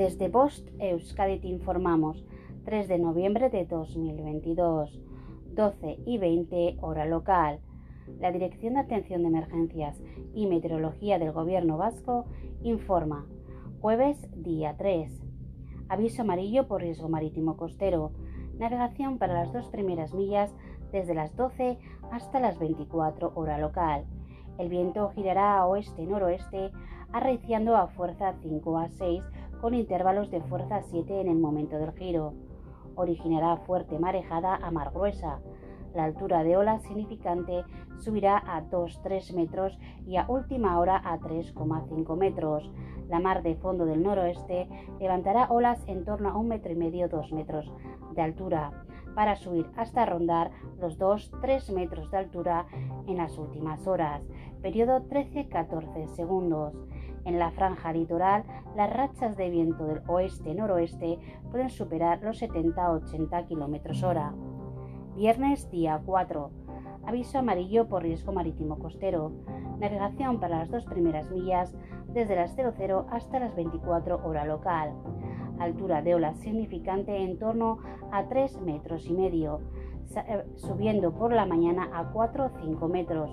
Desde Post Euskadi te informamos 3 de noviembre de 2022, 12 y 20 hora local. La Dirección de Atención de Emergencias y Meteorología del Gobierno Vasco informa jueves día 3. Aviso amarillo por riesgo marítimo costero. Navegación para las dos primeras millas desde las 12 hasta las 24 hora local. El viento girará a oeste-noroeste, arreciando a fuerza 5 a 6 con intervalos de fuerza 7 en el momento del giro. Originará fuerte marejada a mar gruesa. La altura de ola significante subirá a 2-3 metros y a última hora a 3,5 metros. La mar de fondo del noroeste levantará olas en torno a un metro y medio, 2 metros de altura, para subir hasta rondar los 2-3 metros de altura en las últimas horas, periodo 13-14 segundos. En la franja litoral, las rachas de viento del oeste-noroeste pueden superar los 70-80 km hora. Viernes día 4. Aviso amarillo por riesgo marítimo costero. Navegación para las dos primeras millas desde las 00 hasta las 24 hora local. Altura de olas significante en torno a 3 metros y medio, subiendo por la mañana a 4 o 5 metros,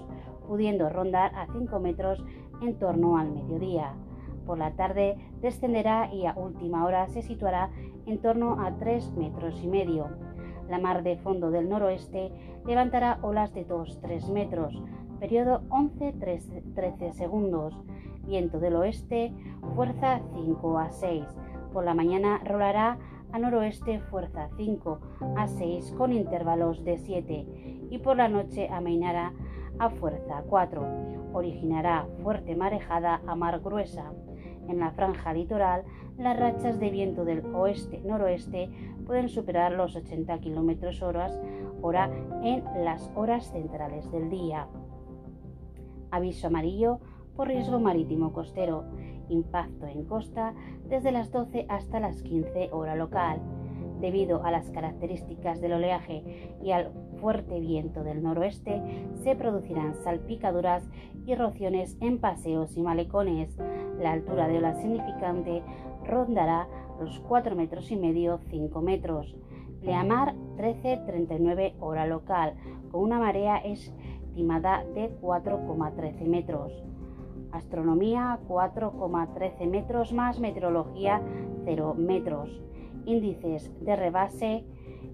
pudiendo rondar a 5 metros en torno al mediodía. Por la tarde descenderá y a última hora se situará en torno a 3 metros y medio. La mar de fondo del noroeste levantará olas de 2-3 metros, periodo 11-13 segundos. Viento del oeste, fuerza 5 a 6. Por la mañana rolará a noroeste fuerza 5 a 6 con intervalos de 7 y por la noche amainará a fuerza 4. Originará fuerte marejada a mar gruesa. En la franja litoral, las rachas de viento del oeste-noroeste pueden superar los 80 km hora en las horas centrales del día. Aviso amarillo por riesgo marítimo costero. Impacto en costa desde las 12 hasta las 15 hora local. Debido a las características del oleaje y al fuerte viento del noroeste, se producirán salpicaduras y rociones en paseos y malecones. La altura de ola significante rondará los 4 metros y medio 5 metros. Pleamar 13.39 hora local, con una marea estimada de 4,13 metros. Astronomía 4,13 metros más meteorología 0 metros índices de rebase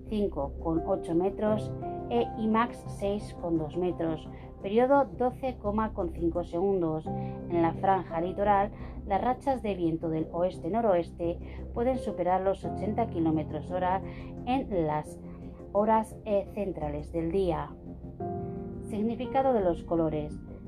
5,8 metros e IMAX 6,2 metros, periodo 12,5 segundos. En la franja litoral, las rachas de viento del oeste-noroeste pueden superar los 80 km hora en las horas e centrales del día. Significado de los colores.